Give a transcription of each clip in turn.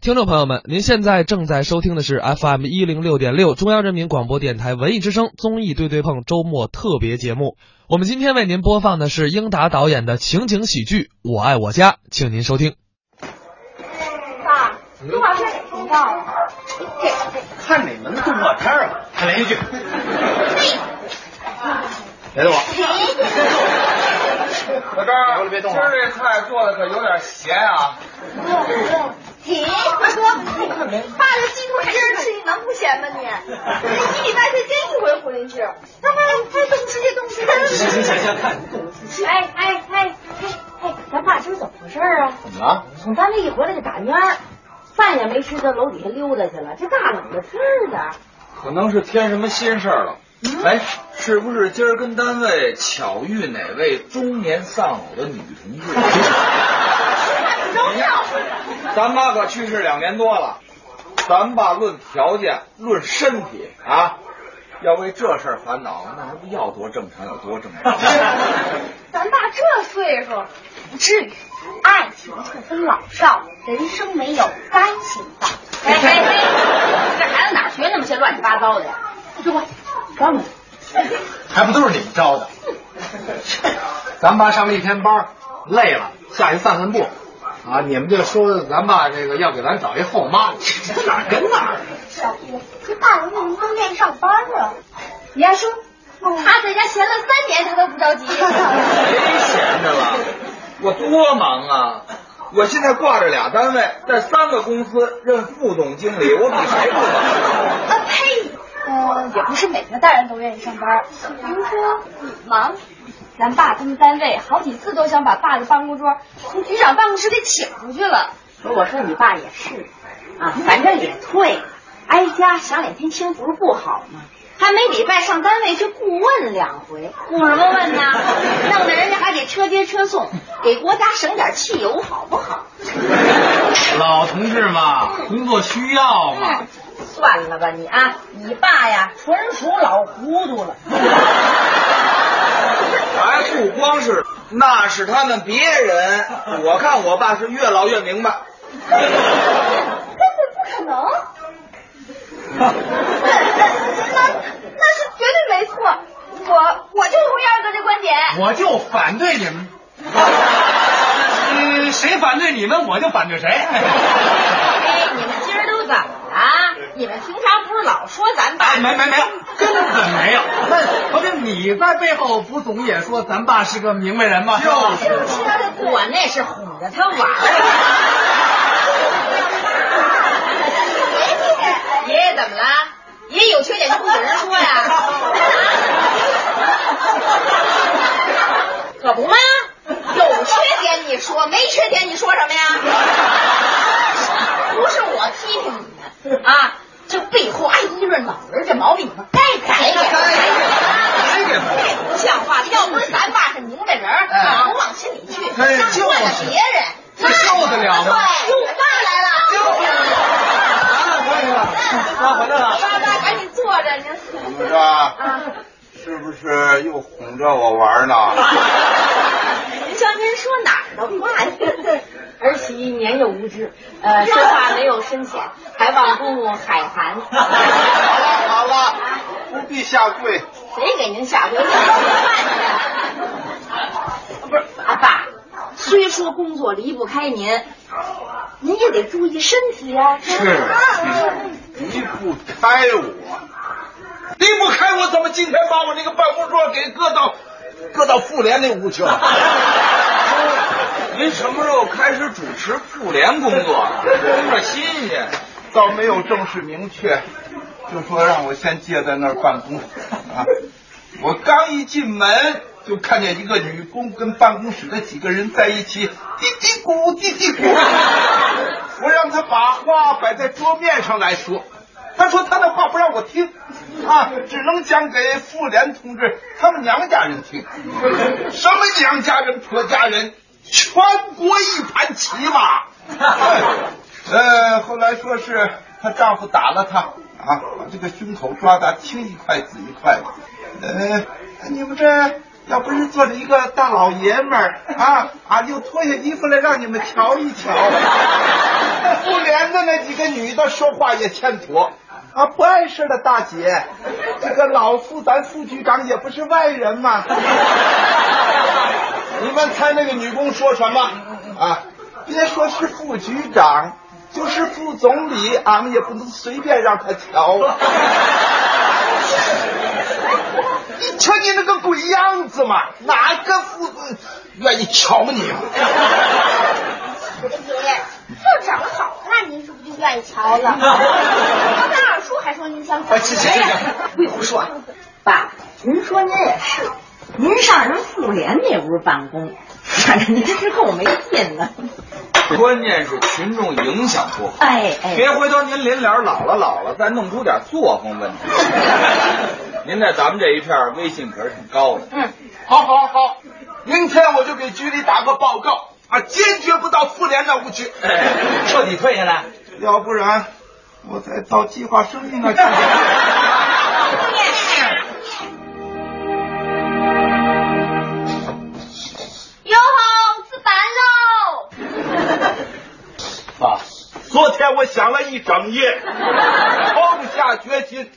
听众朋友们，您现在正在收听的是 FM 一零六点六中央人民广播电台文艺之声综艺对对碰周末特别节目。我们今天为您播放的是英达导演的情景喜剧《我爱我家》，请您收听。爸，动画片哪频道啊？看哪门子动画片啊？看连续剧。别动我！老张，别动今儿这菜做的可有点咸啊！停！快说，爸这鸡腿今儿吃，你能不咸吗你？你一礼拜才见一回回去，要不然还动吃这动吃那。行行行行，看哎哎哎哎哎，咱爸今儿怎么回事啊？怎么了？从单位一回来就打蔫儿，饭也没吃，就楼底下溜达去了。这大冷的天儿的，可能是添什么心事儿了。哎，是不是今儿跟单位巧遇哪位中年丧偶的女同志？都 要咱妈可去世两年多了，咱爸论条件、论身体啊，要为这事儿烦恼，那还不要多正常有多正常。咱爸这岁数，不至于。爱情不分老少，人生没有该情的。哎哎哎，这孩子哪学那么些乱七八糟的呀？这快，关门。还不都是你们招的？咱爸上了一天班，累了，下去散散步。啊，你们就说咱爸这个要给咱找一后妈，这哪儿跟哪儿？小姑，这大人为什么不愿意上班啊？你还说，他在家闲了三年，他都不着急。谁闲着了？我多忙啊！我现在挂着俩单位，在三个公司任副总经理，我比谁不忙？啊呸！呃，也不是每个大人都愿意上班。比如说你忙，咱爸他们单位好几次都想把爸的办公桌从局长办公室给请出去了。我说你爸也是啊，反正也退了，挨家享两天清福不好吗？还每礼拜上单位去顾问两回，顾什么问呢？弄得人家还得车接车送，给国家省点汽油，好不好？老同志嘛，工作需要嘛。算了吧你啊，你爸呀，纯属老糊涂了。还 不光是，那是他们别人。我看我爸是越老越明白。根本不可能。那那是绝对没错，我我就同意二哥这观点。我就反对你们。嗯，谁反对你们，我就反对谁。哎，你们今儿都怎么了？你们平常不是老说咱爸？哎，没没没有，根本没有。那合着你在背后不总也说咱爸是个明白人吗？就是我那是哄着他玩儿。爷爷怎么了？爷爷有缺点就不给人说呀？可不吗？有缺点你说，没缺点你说什么呀？不是我批评你们啊，这背后爱议论老人这毛病，你们该改改。改改不像话！要不是咱爸是明白人儿，甭往心里去，哎让惯了别人，这受得了吗对，我爸来了。爸回来了。爸爸赶紧坐着，您。怎么着？是不是又哄着我玩呢？您瞧您说哪儿的话呀？儿媳年幼无知，呃，说话没有深浅，还望公公海涵。好了好了，不必下跪。谁给您下跪？不是，阿爸，虽说工作离不开您，您也得注意身体呀、是，离不开我，离不开我，怎么今天把我那个办公桌给搁到搁到妇联那屋去了？您什么时候开始主持妇联工作？听着新鲜。倒没有正式明确，就说让我先借在那儿办公啊。我刚一进门，就看见一个女工跟办公室的几个人在一起嘀嘀咕嘀嘀咕。我让他把话摆在桌面上来说，他说他的话不让我听，啊，只能讲给妇联同志他们娘家人听。什么娘家人、婆家人，全国一盘棋嘛。呃，后来说是她丈夫打了她啊，把这个胸口抓的青一块紫一块的。呃，你们这要不是坐着一个大老爷们儿啊，俺就脱下衣服来让你们瞧一瞧。妇联的那几个女的说话也欠妥啊，不碍事的大姐，这个老副咱副局长也不是外人嘛。你们猜那个女工说什么啊？别说是副局长，就是副总理，俺们也不能随便让他瞧。你瞧你那个鬼样子嘛，哪个副愿意瞧你？我的爷，就长得好看，您是不是就愿意瞧了？刚才二叔还说您想怎么样？别胡说，爸，您说您也是，您上人妇联那屋办公，反 正您是够没劲的。关键是群众影响不好，哎哎，别回头您临了老了老了，再弄出点作风问题。您在咱们这一片威信可是挺高的。嗯，好，好，好，明天我就给局里打个报告啊，坚决不到妇联那屋去，彻底退下来。要不然我再到计划生育那去。哟吼，吃饭喽！爸，昨天我想了一整夜，痛下决心，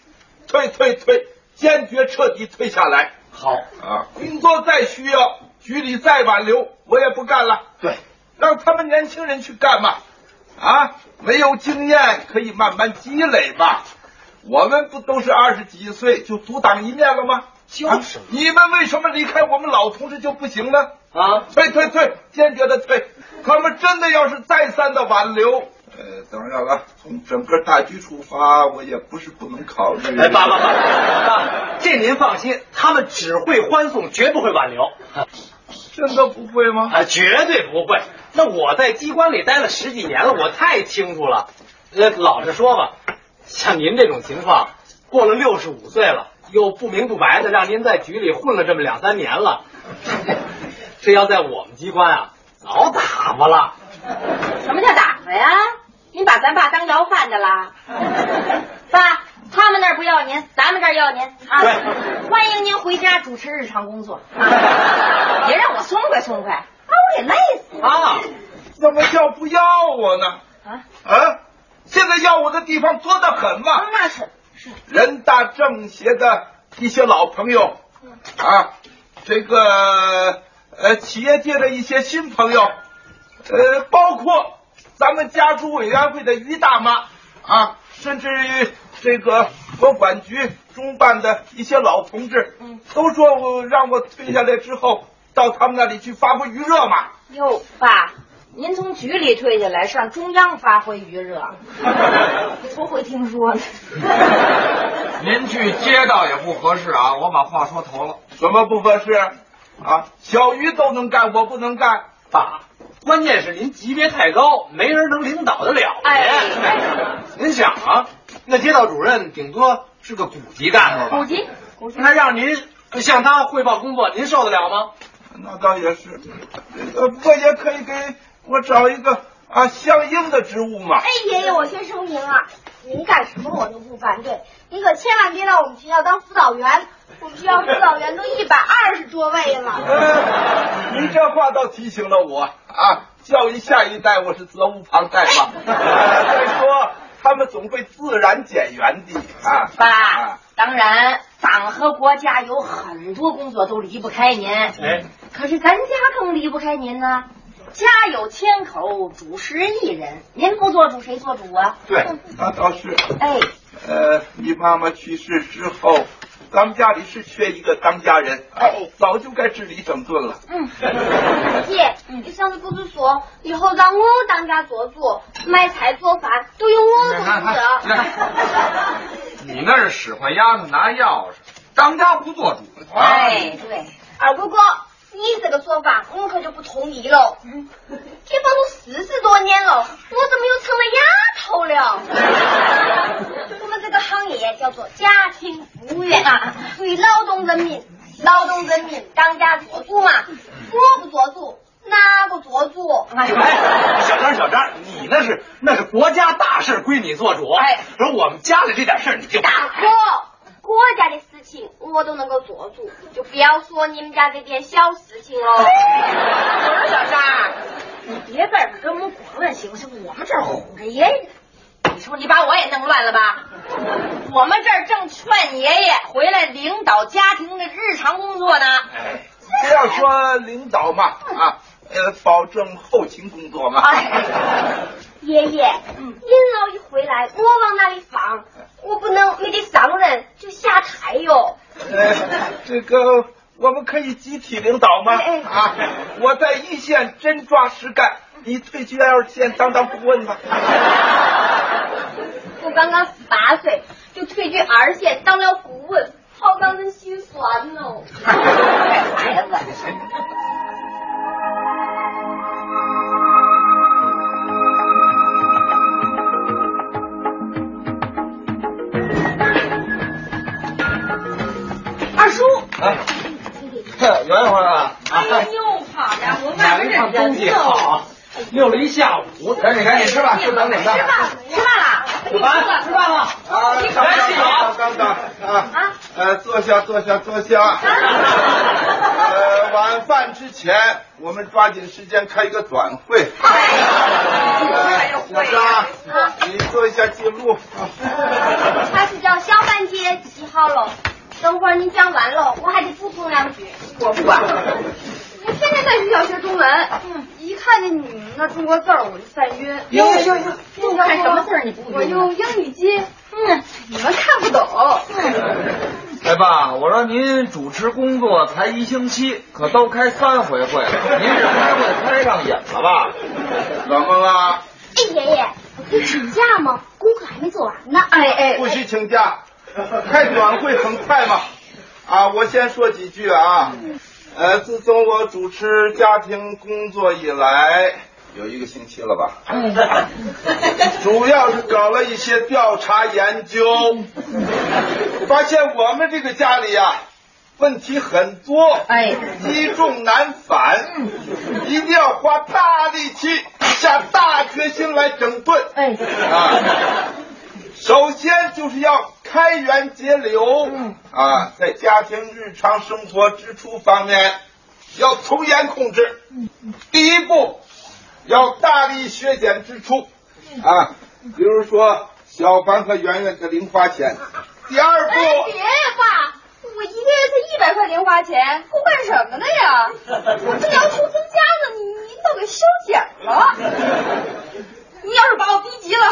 退退退，坚决彻底退下来。好啊，工作再需要，局里再挽留，我也不干了。对，让他们年轻人去干嘛？啊，没有经验可以慢慢积累吧。我们不都是二十几岁就独当一面了吗？就是、啊，你们为什么离开我们老同志就不行呢？啊，退退退，坚决的退。他们真的要是再三的挽留，呃，当然了，从整个大局出发，我也不是不能考虑。哎，爸爸爸，爸，这您放心，他们只会欢送，绝不会挽留。真的不会吗？啊，绝对不会。那我在机关里待了十几年了，我太清楚了。呃，老实说吧，像您这种情况，过了六十五岁了，又不明不白的让您在局里混了这么两三年了，这要在我们机关啊，早打发了。什么叫打发呀？你把咱爸当要饭的啦？爸，他们那儿不要您，咱们这儿要您啊！欢迎您回家主持日常工作，啊、也让我松快松快，把我给累死了啊！怎么叫不要我呢？啊啊！现在要我的地方多得很嘛。那是是人大政协的一些老朋友啊，这个呃企业界的一些新朋友，呃，包括咱们家族委员会的于大妈啊，甚至于这个国管局中办的一些老同志，嗯，都说我让我退下来之后到他们那里去发挥余热嘛。哟，爸。您从局里退下来，上中央发挥余热，不会听说呢。您去街道也不合适啊！我把话说头了，什么不合适啊？小鱼都能干，我不能干。爸，关键是您级别太高，没人能领导得了您。哎，您想啊，那街道主任顶多是个股级干部吧？股级，股级，那让您向他汇报工作，您受得了吗？那倒也是，呃，不过也可以给我找一个啊相应的职务嘛。哎，爷爷，我先声明啊，您干什么我都不反对，您可千万别到我们学校当辅导员，我们学校辅导员都一百二十多位了。呃，你这话倒提醒了我啊，教育下一代我是责无旁贷嘛。再说他们总会自然减员的啊。爸，啊、当然，党和国家有很多工作都离不开您。哎。可是咱家更离不开您呢，家有千口，主食一人，您不做主谁做主啊？对，那倒是。哎，呃，你妈妈去世之后，咱们家里是缺一个当家人，哎，早就该治理整顿了。嗯，姐，你上次不是说以后让我当家做主，买菜做饭都由我负责？你那是使唤丫头拿钥匙，当家不做主。哎，对，二哥哥。你这个说法，我可就不同意了。嗯，解放都四十多年了，我怎么又成了丫头了？我们这个行业叫做家庭服务员，为劳动人民，劳动人民当家做主嘛。我不做主，哪个做主？哎，小张，小张，你那是那是国家大事归你做主，哎，而我们家里这点事儿你就大哥。国家的事情我都能够做主，就不要说你们家这点小事情了。我说小张，你别在这跟我们滚行不行？我们这儿哄着爷爷。你说你把我也弄乱了吧？我们这儿正劝爷爷回来领导家庭的日常工作呢。不要说领导嘛，啊，呃，保证后勤工作嘛。爷爷，您老一回来，我往哪里放？我不能没得上人就下台哟。呃，这个我们可以集体领导吗？啊，我在一线真抓实干，你退居二线当当顾问吧。我刚刚十八岁就退居二线当了顾问，好让人心酸哦。孩 子。圆圆回来了啊！哎呦，好家伙，外边看东西？好，溜了一下午，赶紧赶紧吃吧，就等你们。吃饭了，吃饭了，吃饭吃饭了。啊，刚刚刚刚啊啊！呃，坐下坐下坐下。呃，晚饭之前，我们抓紧时间开一个短会。小张，你做一下记录。他是叫小半截记好了，等会儿您讲完了，我还得补充两句。我不管。我天天在学校学中文，嗯，一看见你们那中国字儿我就犯晕。哟哟哟，你看什么字儿你不晕？我用英语机，嗯，你们看不懂。哎爸，我让您主持工作才一星期，可都开三回会了，您是开会开上瘾了吧？怎么了？哎，爷爷，我可以请假吗？功课还没做完呢。哎哎，不许请假，开短会很快嘛。啊，我先说几句啊。呃，自从我主持家庭工作以来，有一个星期了吧？主要是搞了一些调查研究，发现我们这个家里呀、问题很多，哎，积重难返，一定要花大力气、下大决心来整顿。哎，啊，首先就是要开源节流，啊，在家庭日常生活支出方面要从严控制。第一步，要大力削减支出，啊，比如说小凡和圆圆的零花钱。第二步，哎，别爸，我一个月才一百块零花钱，够干什么的呀？我这要求增加呢，你你都给削减了。你要是把我逼急了，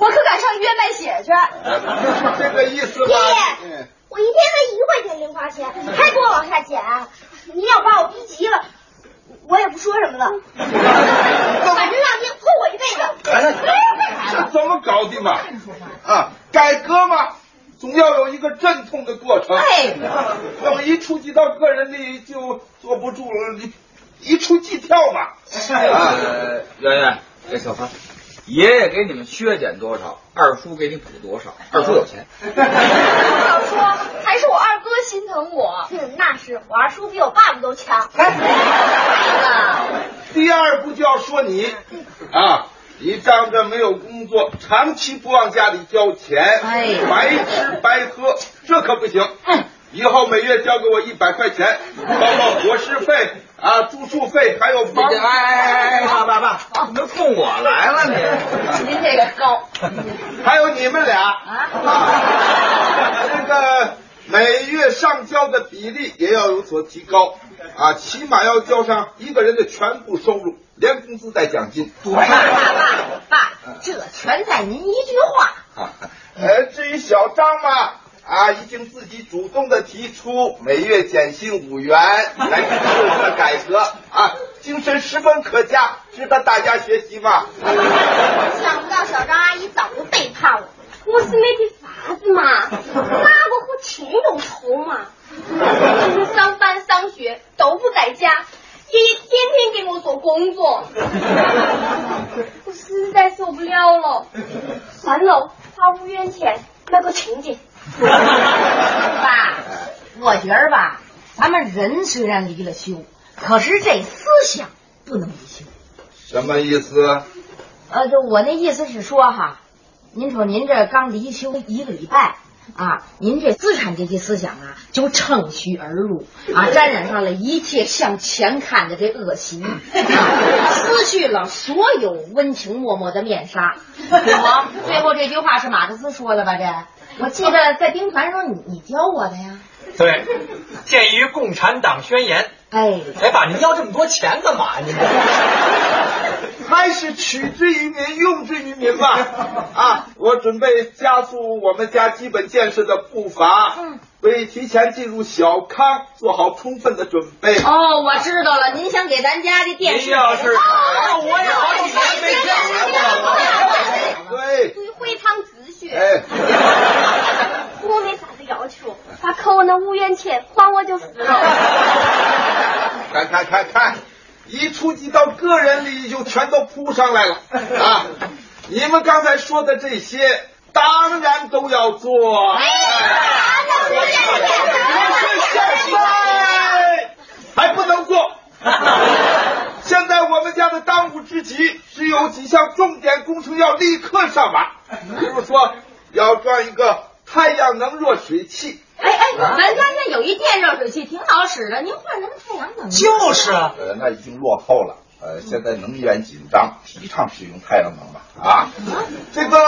我可敢上医院卖血去。呃不是这个意思吧？嗯我一天才一块钱零花钱，还给我往下减。你要把我逼急了，我也不说什么了。反正让您扣我一辈子。哎，这怎么搞定嘛？啊，改革嘛，总要有一个阵痛的过程。哎，那么一触及到个人利益就坐不住了，你一触即跳嘛。啊，呃，圆圆，给，小凡，爷爷给你们削减多少，二叔给你补多少。二叔有钱。要说还是我二哥心疼我。嗯，那是我二叔比我爸爸都强。第二步就要说你啊，你仗着没有工作，长期不往家里交钱，哎白吃白喝，这可不行。以后每月交给我一百块钱，包括伙食费啊、住宿费，还有房。哎哎哎，爸爸爸，怎么冲我来了你？您这个高，还有你们俩啊，这个每月上交的比例也要有所提高啊，起码要交上一个人的全部收入，连工资带奖金。爸爸爸爸，这全在您一句话。啊，呃，至于小张嘛，啊，已经自己主动的提出每月减薪五元来支持我们的改革啊，精神十分可嘉，值得大家学习嘛。想不到小张阿姨早就背叛我，我是没得法子嘛，哪个和亲有仇嘛？上班上学都不在家，爷爷天天给我做工作，我实在受不了了。算了，花五元钱买个亲家。爸，我觉着吧，咱们人虽然离了休，可是这思想不能离休。什么意思？呃，就我那意思是说哈，您瞅您这刚离休一个礼拜，啊，您这资产阶级思想啊，就乘虚而入啊，沾染上了一切向前看的这恶习，啊，撕去了所有温情脉脉的面纱。我最后这句话是马克思说的吧？这我记得在兵团时候你你教我的呀。对，鉴于《共产党宣言》。哎，哎，爸，您要这么多钱干嘛？您这 还是取之于民，用之于民吧。啊，我准备加速我们家基本建设的步伐，嗯，为提前进入小康做好充分的准备。哦，我知道了，您想给咱家的电视？您要是哦，我也好几年没见了。对，注意会堂哎，我没啥子要求，他扣我那五元钱还我就是了。看看看看，一触及到个人利益就全都扑上来了啊！你们刚才说的这些，当然都要做。哎现在还不能做。现在我们家的当务之急是有几项重点工程要立刻上马，比如说要装一个太阳能热水器。哎哎，咱家那有一电热水器挺好使的，您换成太阳能？就是啊，呃，那已经落后了。呃，现在能源紧张，提倡使用太阳能吧啊。这个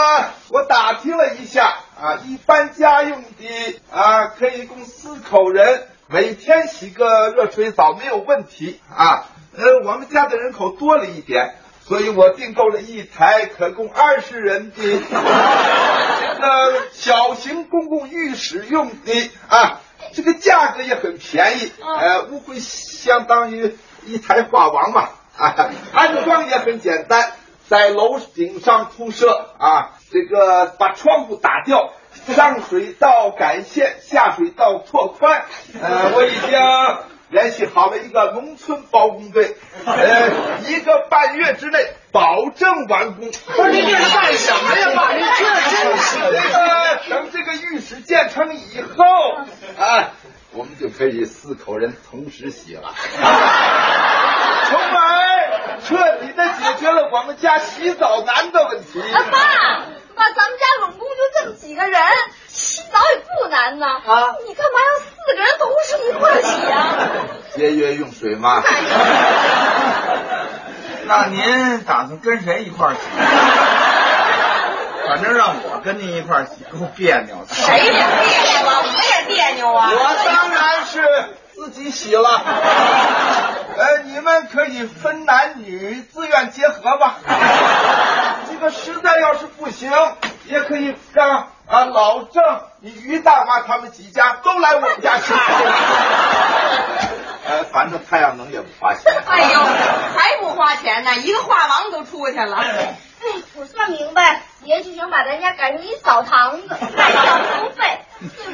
我打听了一下啊，一般家用的啊，可以供四口人每天洗个热水澡没有问题啊。呃，我们家的人口多了一点，所以我订购了一台可供二十人的 这个小型公共浴室用的啊，这个价格也很便宜，呃，误会相当于一台画王嘛。啊，安装也很简单，在楼顶上铺设啊，这个把窗户打掉，上水道改线，下水道拓宽。呃，我已经联系好了一个农村包工队，呃，一个半月之内保证完工。不是您这是干什么呀，爸？您这真是这个等这个浴室建成以后啊，我们就可以四口人同时洗了。从而彻底的解决了我们家洗澡难的问题。啊爸，爸，咱们家拢共就这么几个人，洗澡也不难呐。啊你干嘛要四个人都是一块儿洗呀？节约用水嘛。那您打算跟谁一块洗？反正让我跟您一块洗够别扭的。谁也别扭啊，我也别扭啊。我当然是自己洗了。呃，你们可以分男女，自愿结合吧。这个实在要是不行，也可以让啊老郑、你于大妈他们几家都来我们家吃饭。呃，反正太阳能也不花钱。哎呦，还不花钱呢，一个画廊都出去了。哎，我算明白，爷就想把咱家改成一澡堂子，还交收费。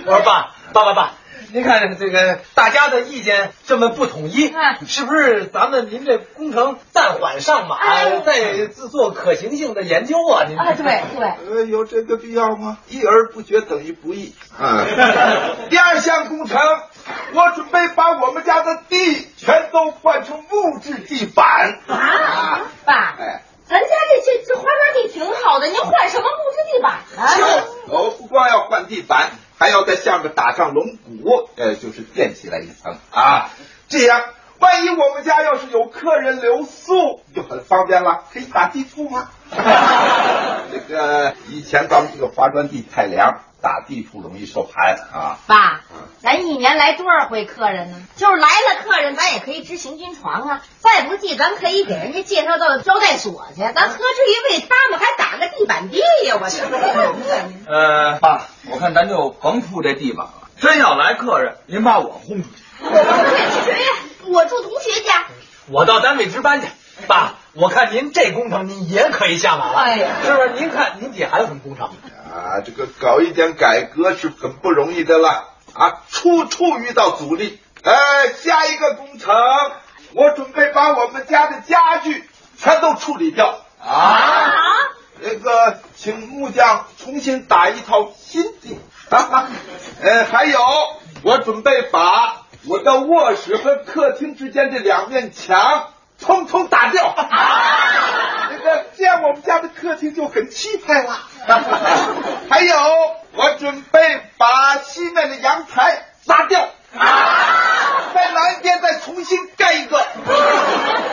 我说爸，爸爸爸，您看这个大家的意见这么不统一，嗯是不是咱们您这工程暂缓上马，哎再自做可行性的研究啊？您啊，对对，呃，有这个必要吗？一而不决等于不议。啊，第二项工程，我准备把我们家的地全都换成木质地板。啊，爸，哎，咱家这这这花园地挺好的，您换什么木质地板呢？我不光要换地板，还要在下面打上龙骨，呃，就是垫起来一层啊。这样，万一我们家要是有客人留宿，就很方便了，可以打地铺吗？这个以前咱们这个花砖地太凉，打地铺容易受寒啊。爸，咱一年来多少回客人呢？就是来了客人，咱也可以支行军床啊。再不济，咱可以给人家介绍到招待所去，咱何至于为他们还打个地板地呀？我去！呃，爸，我看咱就甭铺这地板了。真要来客人，您把我轰出去。我不去，我住同学家。我到单位值班去。爸，我看您这工程您也可以下马了，哎呀是不是？您看您姐还有什么工程？啊，这个搞一点改革是很不容易的了啊，处处遇到阻力。哎，下一个工程，我准备把我们家的家具全都处理掉啊。那个，请木匠重新打一套新的啊。呃，还有，我准备把我的卧室和客厅之间这两面墙通通打掉。那个这样我们家的客厅就很气派了。还有，我准备把西面的阳台砸掉，在南边再重新盖一个，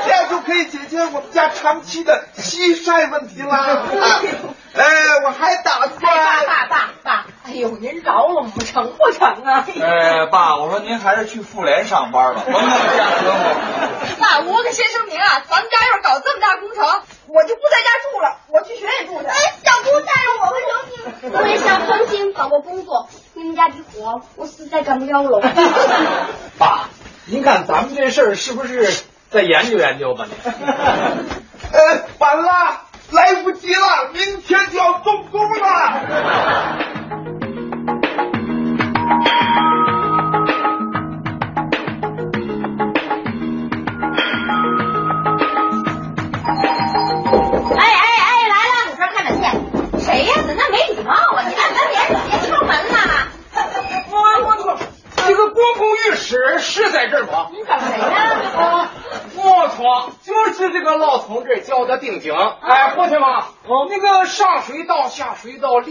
这样就可以解决我们家长期的西晒问题啦。哎，我还打哎，爸算，爸爸爸，哎呦，您饶了我们成不成啊？哎，爸，我说您还是去妇联上班吧，甭 那么瞎折磨。爸，我可先声明啊，咱们家要是搞这么大工程，我就不在家住了，我去学院住去。哎，小姑带着我们成亲，我也想重新找个工作。你们家的活，我实在干不了了。爸，您看咱们这事儿是不是再研究研究吧？您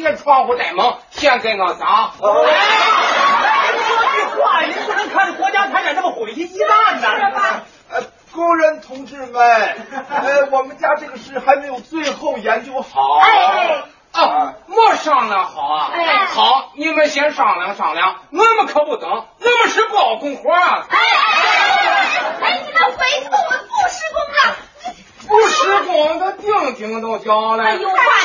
水道连窗户带门，先给我砸。哎，你说句话，您不能看着国家财产这么毁于一旦呐！呃，工人同志们，呃，我们家这个事还没有最后研究好。哎啊，没商量好啊！哎好，你们先商量商量，我们可不等，我们是包工活啊，哎哎哎哎，你们回去，我们不施工了。不施工的定金都交了。哎呦，爸，您怎么连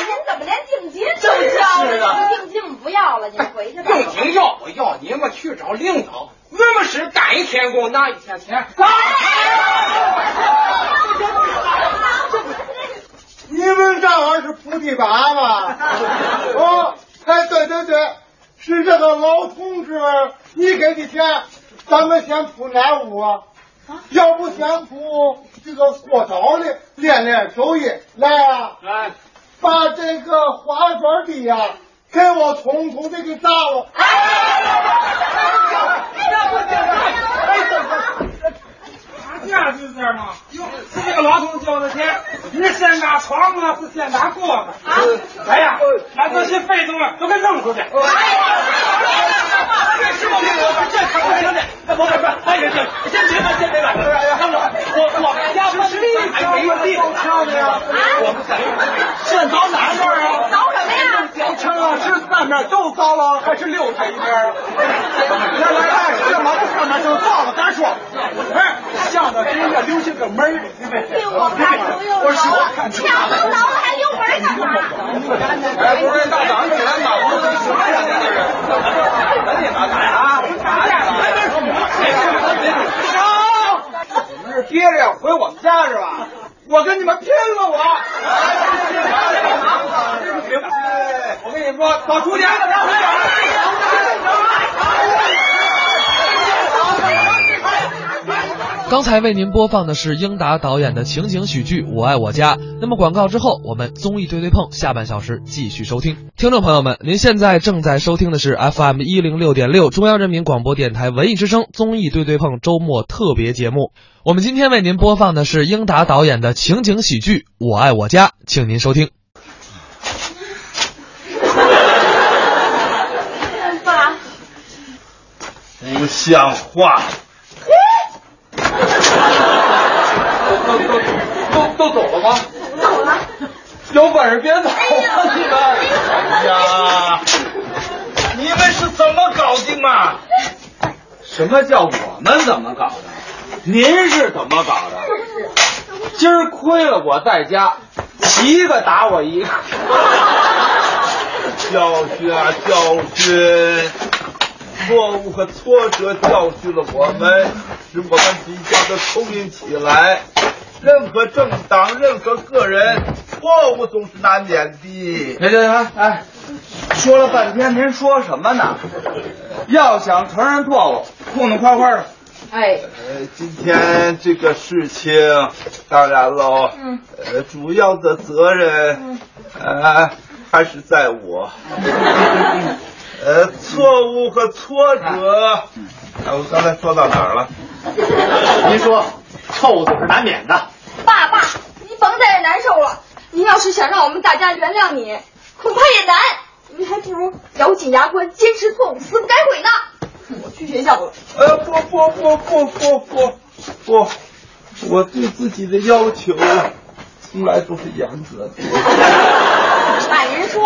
定金都交是啊了？定金不要了，你回去吧。定金要不要？你们去找领导，我们是干一天工拿一天钱。你们这儿是铺地板吗？哦，哎，对对对，是这个老同志，你给的钱，咱们先铺哪屋啊？要不先铺这个过道的，练练手艺。来啊，来，把这个滑板底呀、给我统统的给砸了。打架就是这儿嘛。哟，是这个老头交的钱，你先拿床啊，是先拿锅子啊？哎呀，把这些废东西都给扔出去。哎这是我这个，这可不行的，这不不不，哎，这先别管，先别管，看我，我我们家不是还没地挑的呀？我们现凿哪面啊？凿什么呀？小城啊，是三面都凿了，还是留它一边啊？来来来，这把这上面就造了，咱说，哎，向着给人家留下个门儿，我看不用我说看出墙都凿了，还留门干嘛？哎，不是大早上起来马虎的什么人呢？这是，赶紧吧，干啊！打架了，哎，这是你们是憋着要回我们家是吧？我跟你们拼了我！哎，我跟你说，搞出去！刚才为您播放的是英达导演的情景喜剧《我爱我家》。那么广告之后，我们综艺对对碰下半小时继续收听。听众朋友们，您现在正在收听的是 FM 一零六点六中央人民广播电台文艺之声综艺对对碰周末特别节目。我们今天为您播放的是英达导演的情景喜剧《我爱我家》，请您收听。爸，不像话！都都都都走了吗？走了。有本事别走啊！你们，哎呀，你们是怎么搞的嘛？什么叫我们怎么搞的？您是怎么搞的？今儿亏了我在家，七个打我一个。教训啊，教训！错误和挫折教训了我们，使我们比较的聪明起来。任何政党、任何个人，错误总是难免的。行行行，哎，说了半天，您说什么呢？要想承认错误，痛痛快快的。哎，呃，今天这个事情，当然喽，嗯，呃，主要的责任，呃，还是在我。呃，错误和挫折，啊，我刚才说到哪儿了？您说，错误总是难免的。爸爸，你甭在这难受了。您要是想让我们大家原谅你，恐怕也难。你还不如咬紧牙关，坚持错误，死不改悔呢。我去学校了。呃，不不不不不不不，我对自己的要求从来都是严格的。爸，您说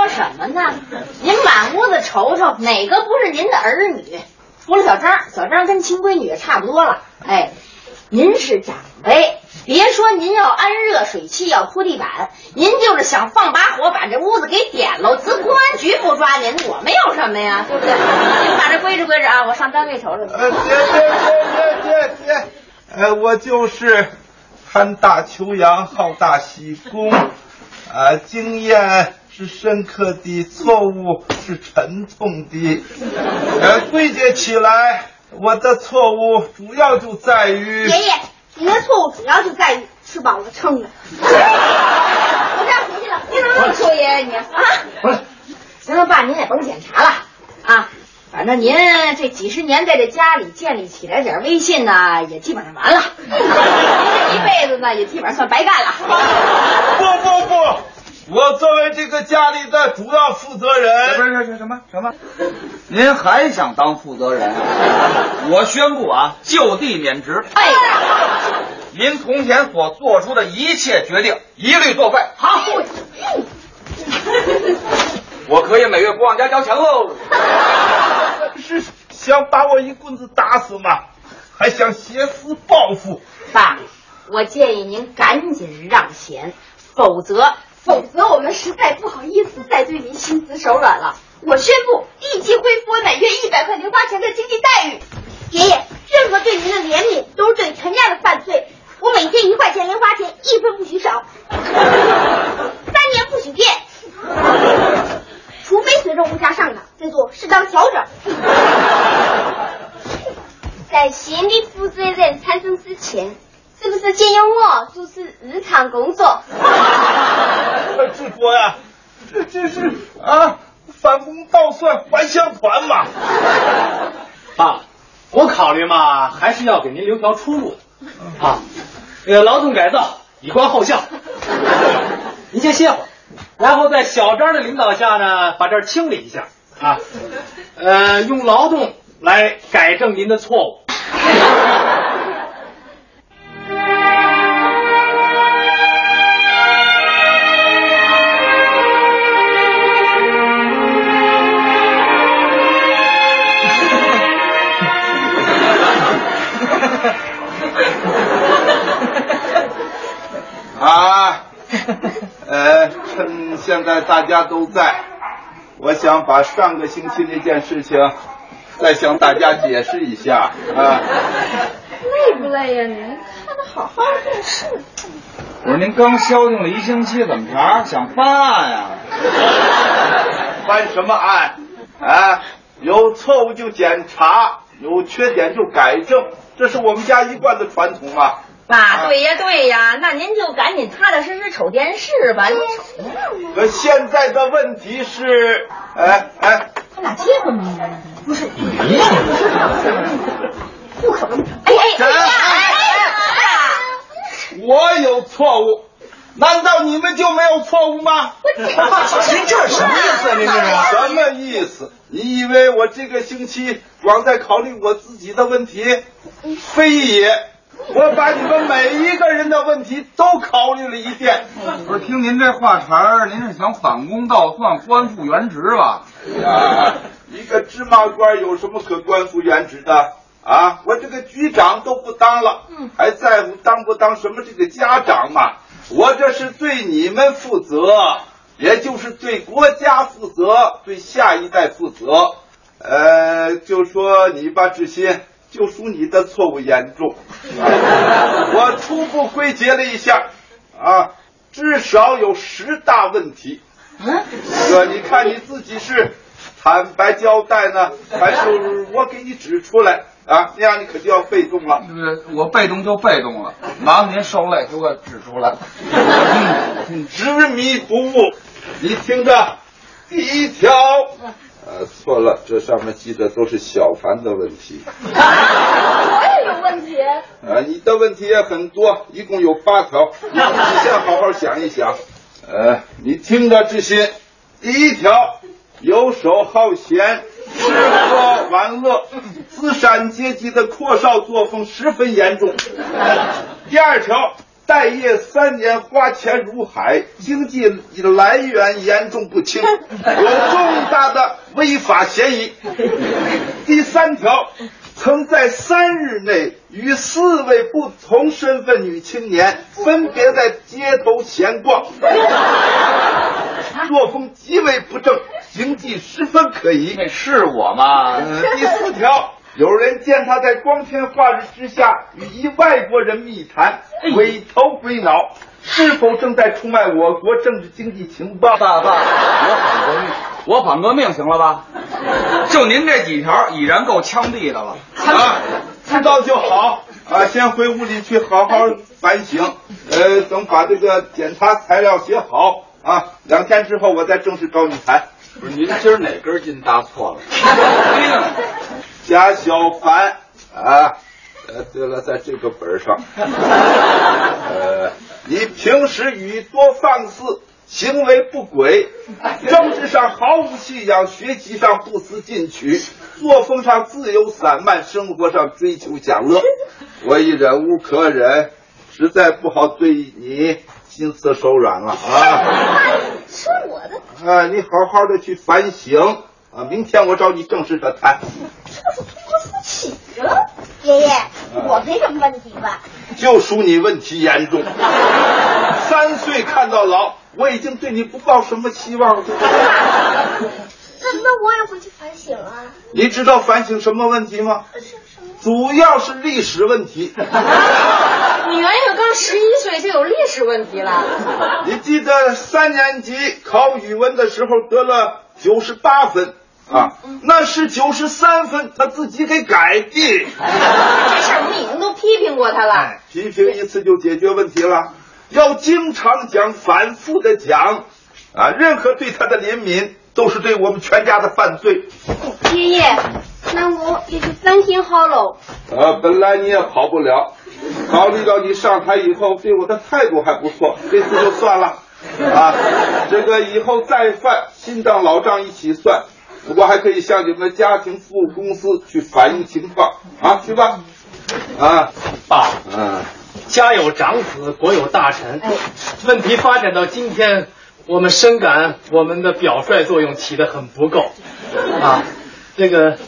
您满屋子瞅瞅，哪个不是您的儿女？除了小张，小张跟亲闺女也差不多了。哎，您是长辈，别说您要安热水器，要铺地板，您就是想放把火把这屋子给点了，自公安局不抓您，我们有什么呀？对不对？您把这归置归置啊，我上单位瞅瞅去。别别别别别，呃，我就是攀大求洋，好大喜功，啊，经验是深刻的，错误是沉痛的。呃，归结起来，我的错误主要就在于爷爷，您的错误主要就在于吃饱了撑的。我这样回去了，你怎么这么说爷爷你啊？行了，爸，您也甭检查了啊。反正您这几十年在这家里建立起来点威信呢，也基本上完了。您这一辈子呢，也基本上算白干了。不不不，我作为这个家里的主要负责人，不是是什么什么？您还想当负责人啊？我宣布啊，就地免职。哎呀，您从前所做出的一切决定，一律作废。好，我可以每月不往家交钱喽。是想把我一棍子打死吗？还想挟私报复？爸，我建议您赶紧让贤，否则否则我们实在不好意思再对您心慈手软了。我宣布立即恢复我每月一百块零花钱的经济待遇。爷爷，任何对您的怜悯都是对全家的犯罪。我每天一块钱零花钱，一分不许少，三年不许变，除非随着物价上涨再做适当调整。在贤的负责人产生之前，是不是借用我主持日常工作？志国呀，这这是啊，反攻倒算还乡团嘛。爸，我考虑嘛，还是要给您留条出路的啊。呃，劳动改造，以观后效。您先歇会儿，然后在小张的领导下呢，把这儿清理一下啊。呃，用劳动来改正您的错误。啊，呃，趁现在大家都在，我想把上个星期那件事情再向大家解释一下啊。累不累呀您？看的好好的电视。我说您刚消停了一星期，怎么着？想翻案呀？翻什么案？啊，有错误就检查，有缺点就改正，这是我们家一贯的传统嘛。爸，对呀对呀，那您就赶紧踏踏实实瞅电视吧。你瞅什么？可现在的问题是，哎哎，他俩结婚没呀？不是，不可能！哎哎哎呀哎呀！我有错误，难道你们就没有错误吗？您这是什么意思啊？您这是？什么意思？你以为我这个星期光在考虑我自己的问题？非也，我把你们每一个人的问题都考虑了一遍。不是，听您这话茬儿，您是想反攻倒算，官复原职吧？呀，一个芝麻官有什么可官复原职的啊？我这个局长都不当了，还在乎当不当什么这个家长嘛？我这是对你们负责，也就是对国家负责，对下一代负责。呃，就说你吧，志新，就属你的错误严重。我初步归结了一下，啊，至少有十大问题。哥，你看你自己是坦白交代呢，还是我给你指出来啊？那样你可就要被动了。呃，我被动就被动了，麻烦您受累，给我指出来。嗯，执迷不悟。你听着，第一条，呃，错了，这上面记的都是小凡的问题。我也有问题。啊，你的问题也很多，一共有八条，你先好好想一想。呃，你听着，志新，第一条，游手好闲，吃喝玩乐，资产阶级的阔少作风十分严重。第二条，待业三年，花钱如海，经济来源严重不清，有重大的违法嫌疑。第三条，曾在三日内与四位不同身份女青年分别在街头闲逛，作风极为不正，行迹十分可疑。那是我吗？呃第四条，有人见他在光天化日之下与一外国人密谈，鬼头鬼脑，是否正在出卖我国政治经济情报？爸爸，我反革命，我反革命行了吧？就您这几条已然够枪毙的了。啊，知道就好啊，先回屋里去好好反省。呃，等把这个检查材料写好啊，两天之后我再正式找你谈。不是您今儿哪根筋搭错了？贾小凡。啊，呃，对了，在这个本上，呃，你平时语多放肆，行为不轨，政治上毫无信仰，学习上不思进取，作风上自由散漫，生活上追求享乐，我已忍无可忍，实在不好对你心慈手软了啊！说我的啊，你好好的去反省啊，明天我找你正式的谈。这是托斯起着了。爷爷，我没什么问题吧？就属你问题严重。三岁看到老，我已经对你不抱什么希望了。那那我也回去反省啊。你知道反省什么问题吗？是什么？主要是历史问题。你圆圆刚十一岁就有历史问题了，你记得三年级考语文的时候得了九十八分啊，那是九十三分，他自己给改的。这事儿我们已经都批评过他了。哎，批评一次就解决问题了，要经常讲，反复的讲，啊，任何对他的怜悯都是对我们全家的犯罪。爷爷，那我也就三天好喽。呃，本来你也跑不了，考虑到你上台以后对我的态度还不错，这次就算了。啊，这个以后再犯，新账老账一起算。我还可以向你们家庭服务公司去反映情况啊，去吧。啊，爸，嗯，家有长子，国有大臣。问题发展到今天，我们深感我们的表率作用起得很不够啊。这个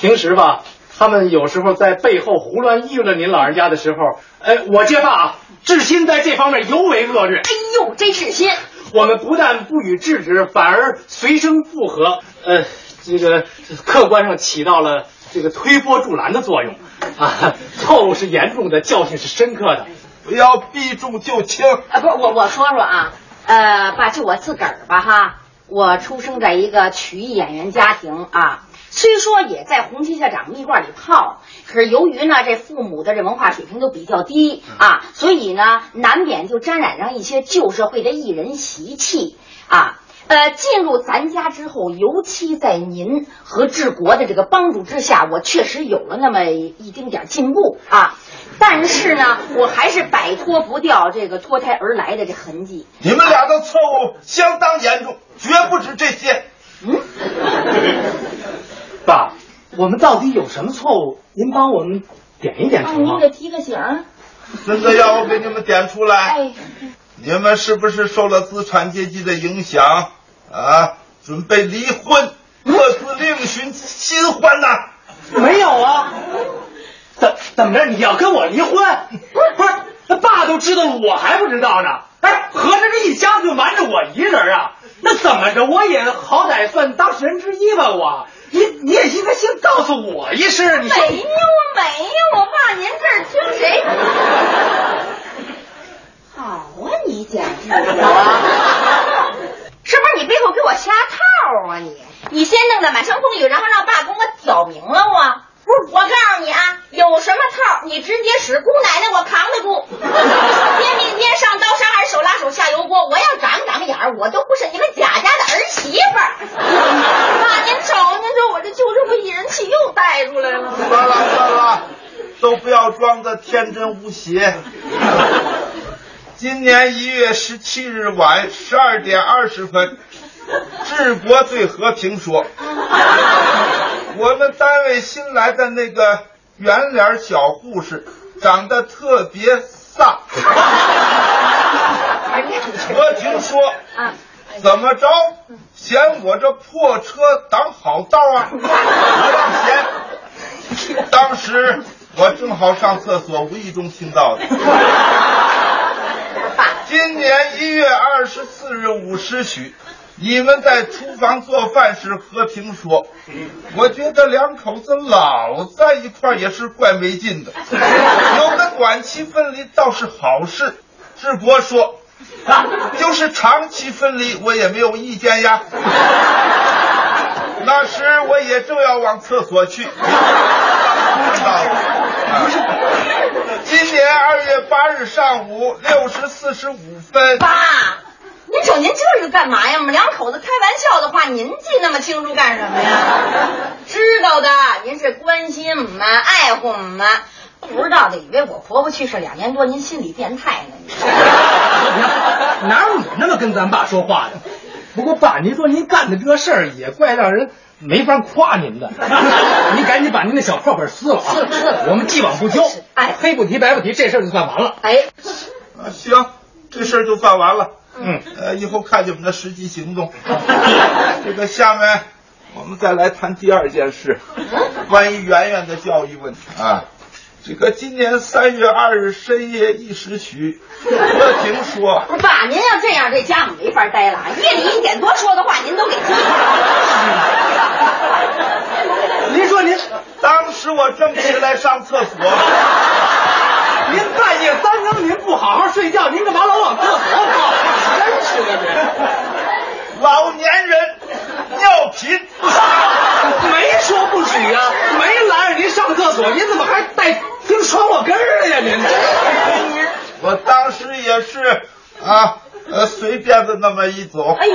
平时吧，他们有时候在背后胡乱议论您老人家的时候，哎，我揭发啊，志新在这方面尤为恶劣。哎呦，这志新！我们不但不予制止，反而随声附和，呃，这个客观上起到了这个推波助澜的作用啊。错误是严重的，教训是深刻的。不要避重就轻。啊，不是我我说说啊，呃，爸，就我自个儿吧哈，我出生在一个曲艺演员家庭啊，虽说也在红旗下长蜜罐里泡，可是由于呢这父母的这文化水平都比较低啊，所以呢难免就沾染上一些旧社会的艺人习气啊。呃，进入咱家之后，尤其在您和治国的这个帮助之下，我确实有了那么一丁点进步啊。但是呢，我还是摆脱不掉这个脱胎而来的这痕迹。你们俩的错误相当严重，绝不止这些。爸，我们到底有什么错误？您帮我们点一点啊，成吗您？给提个醒儿。真的要我给你们点出来？哎，你们是不是受了资产阶级的影响啊？准备离婚，各自另寻新欢呐？没有啊。怎怎么着？你要跟我离婚？不是，那爸都知道了，我还不知道呢。哎，合着这一家子就瞒着我一人啊？那怎么着？我也好歹算当事人之一吧？我，你你也应该先告诉我一声。没有啊，没有我，爸，您这儿听谁？好啊，你简直啊！是不是你背后给我下套啊你？你先弄得满城风雨，然后让爸给我挑明了我！不是，我告诉你啊，有什么套你直接使，姑奶奶我扛得住。天灭天上刀山，还是手拉手下油锅？我要长长眼儿，我都不是你们贾家的儿媳妇儿。就这么一人气又带出来了。算了算了，都不要装的天真无邪。今年一月十七日晚十二点二十分，治国对和平说，我们单位新来的那个圆脸小护士长得特别飒。和平说，怎么着？嫌我这破车挡好道啊？不让嫌。当时我正好上厕所，无意中听到的。今年一月二十四日五时许，你们在厨房做饭时，和平说：“我觉得两口子老在一块儿也是怪没劲的，有个短期分离倒是好事。”志国说：“ 就是长期分离，我也没有意见呀。”那时我也正要往厕所去，知道。啊今年二月八日上午六时四十五分，爸，您瞅您这是干嘛呀？我们两口子开玩笑的话，您记那么清楚干什么呀？知道的，您是关心我们、爱护我们。不知道的以为我婆婆去世两年多，您心理变态呢？哪有你那么跟咱爸说话的？不过爸，您说您干的这事儿也怪让人没法夸您的。您赶紧把您那小破本撕了啊！我们既往不咎，哎，黑不提白不提，这事儿就算完了。哎，啊，行，这事儿就算完了。嗯，呃，以后看你们的实际行动。这个下面我们再来谈第二件事，关于圆圆的教育问题啊。这个今年三月二日深夜一时许，乐平说，不是爸，您要这样，这家我没法待了。夜里一点多说的话，您都给记了。您说您，当时我正起来上厕所，您半夜三更您不好好睡觉，您干嘛老往厕所跑？真是的，这老年人尿频。没说不许啊，没拦着您上厕所，您怎么还带听窗户根儿了呀？您这。我当时也是啊，呃，随便的那么一走。哎呦，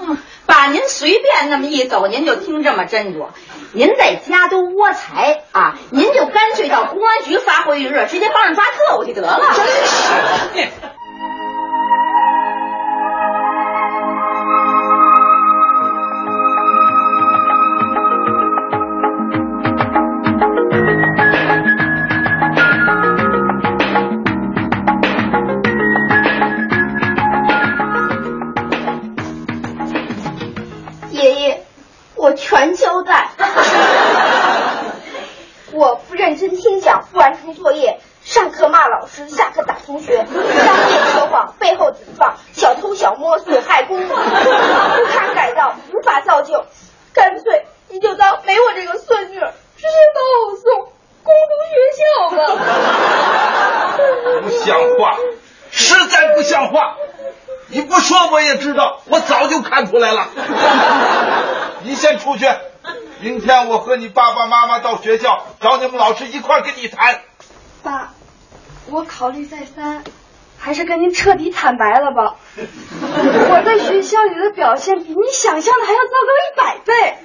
嗯，把，您随便那么一走，您就听这么斟酌。您在家都窝财啊，您就干脆到公安局发挥余热，直接帮人抓特务去得了。真是。我和你爸爸妈妈到学校找你们老师一块跟你谈。爸，我考虑再三，还是跟您彻底坦白了吧。我在学校里的表现比你想象的还要糟糕一百倍。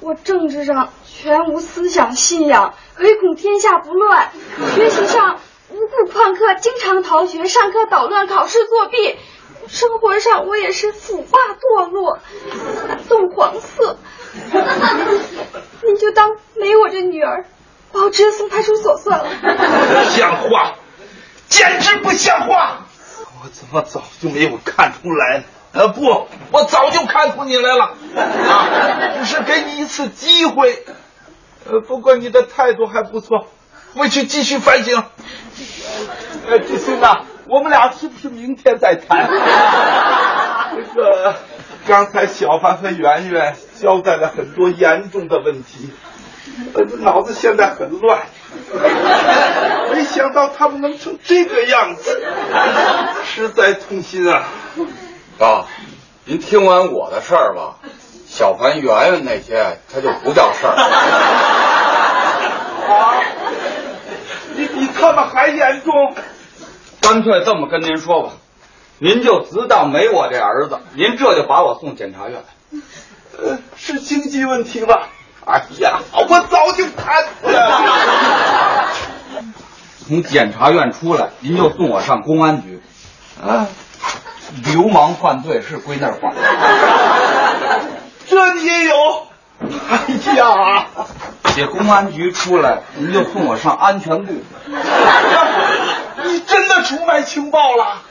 我政治上全无思想信仰，唯恐天下不乱；学习上无故旷课，经常逃学，上课捣乱，考试作弊。生活上我也是腐化堕落，纵黄色。你就当没我这女儿，把我直接送派出所算了。不像话，简直不像话！我怎么早就没有看出来呢？呃，不，我早就看出你来了啊！只是给你一次机会。呃，不过你的态度还不错，回去继续反省。呃，志新呐，我们俩是不是明天再谈？这 个刚才小凡和圆圆交代了很多严重的问题，呃，脑子现在很乱。没想到他们能成这个样子，实在痛心啊！爸，您听完我的事儿吧，小凡圆圆那些他就不叫事儿。啊，你比他们还严重。干脆这么跟您说吧，您就只当没我这儿子，您这就把我送检察院。呃，是经济问题吧？哎呀，我早就看出来了。从检察院出来，您就送我上公安局。啊，流氓犯罪是归那儿管。这你也有？哎呀，姐，公安局出来，您就送我上安全部。出卖情报了？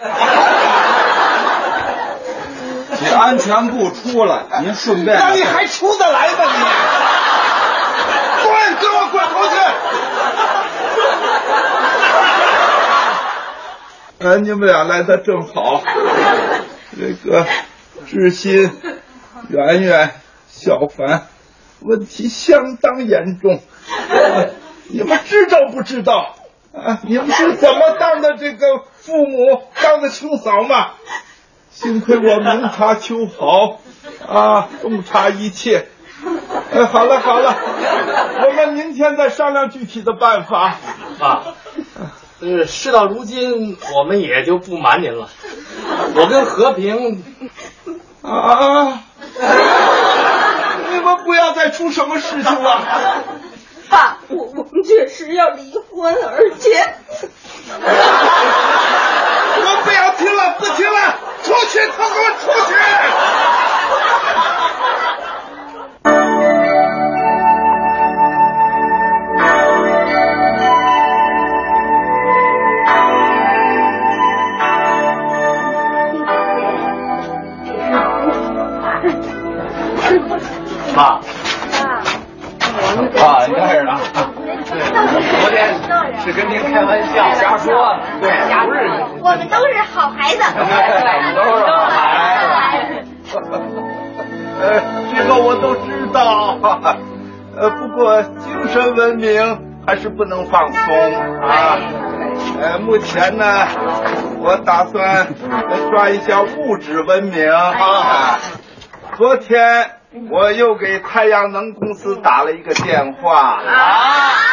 姐，安全部出来，您顺便。那你还出得来吗你？滚，给我滚出去！哎，你们俩来的正好。这个志新、圆圆、小凡，问题相当严重。你们知道不知道？啊，你们是怎么当的这个父母，当的清嫂嘛？幸亏我明察秋毫，啊，洞察一切。哎，好了好了，我们明天再商量具体的办法。啊，呃，事到如今，我们也就不瞒您了。我跟和平啊，你们不要再出什么事情了。爸，我我们确实要离婚，而且我不要听了，不听了，出去，都给我出去！啊，应该是啊。昨天是跟您开玩笑，瞎说。对，不是我们都是好孩子。都是好孩子。呃，这个我都知道。呃，不过精神文明还是不能放松啊。呃，目前呢，我打算抓一下物质文明啊。昨天我又给太阳能公司打了一个电话啊。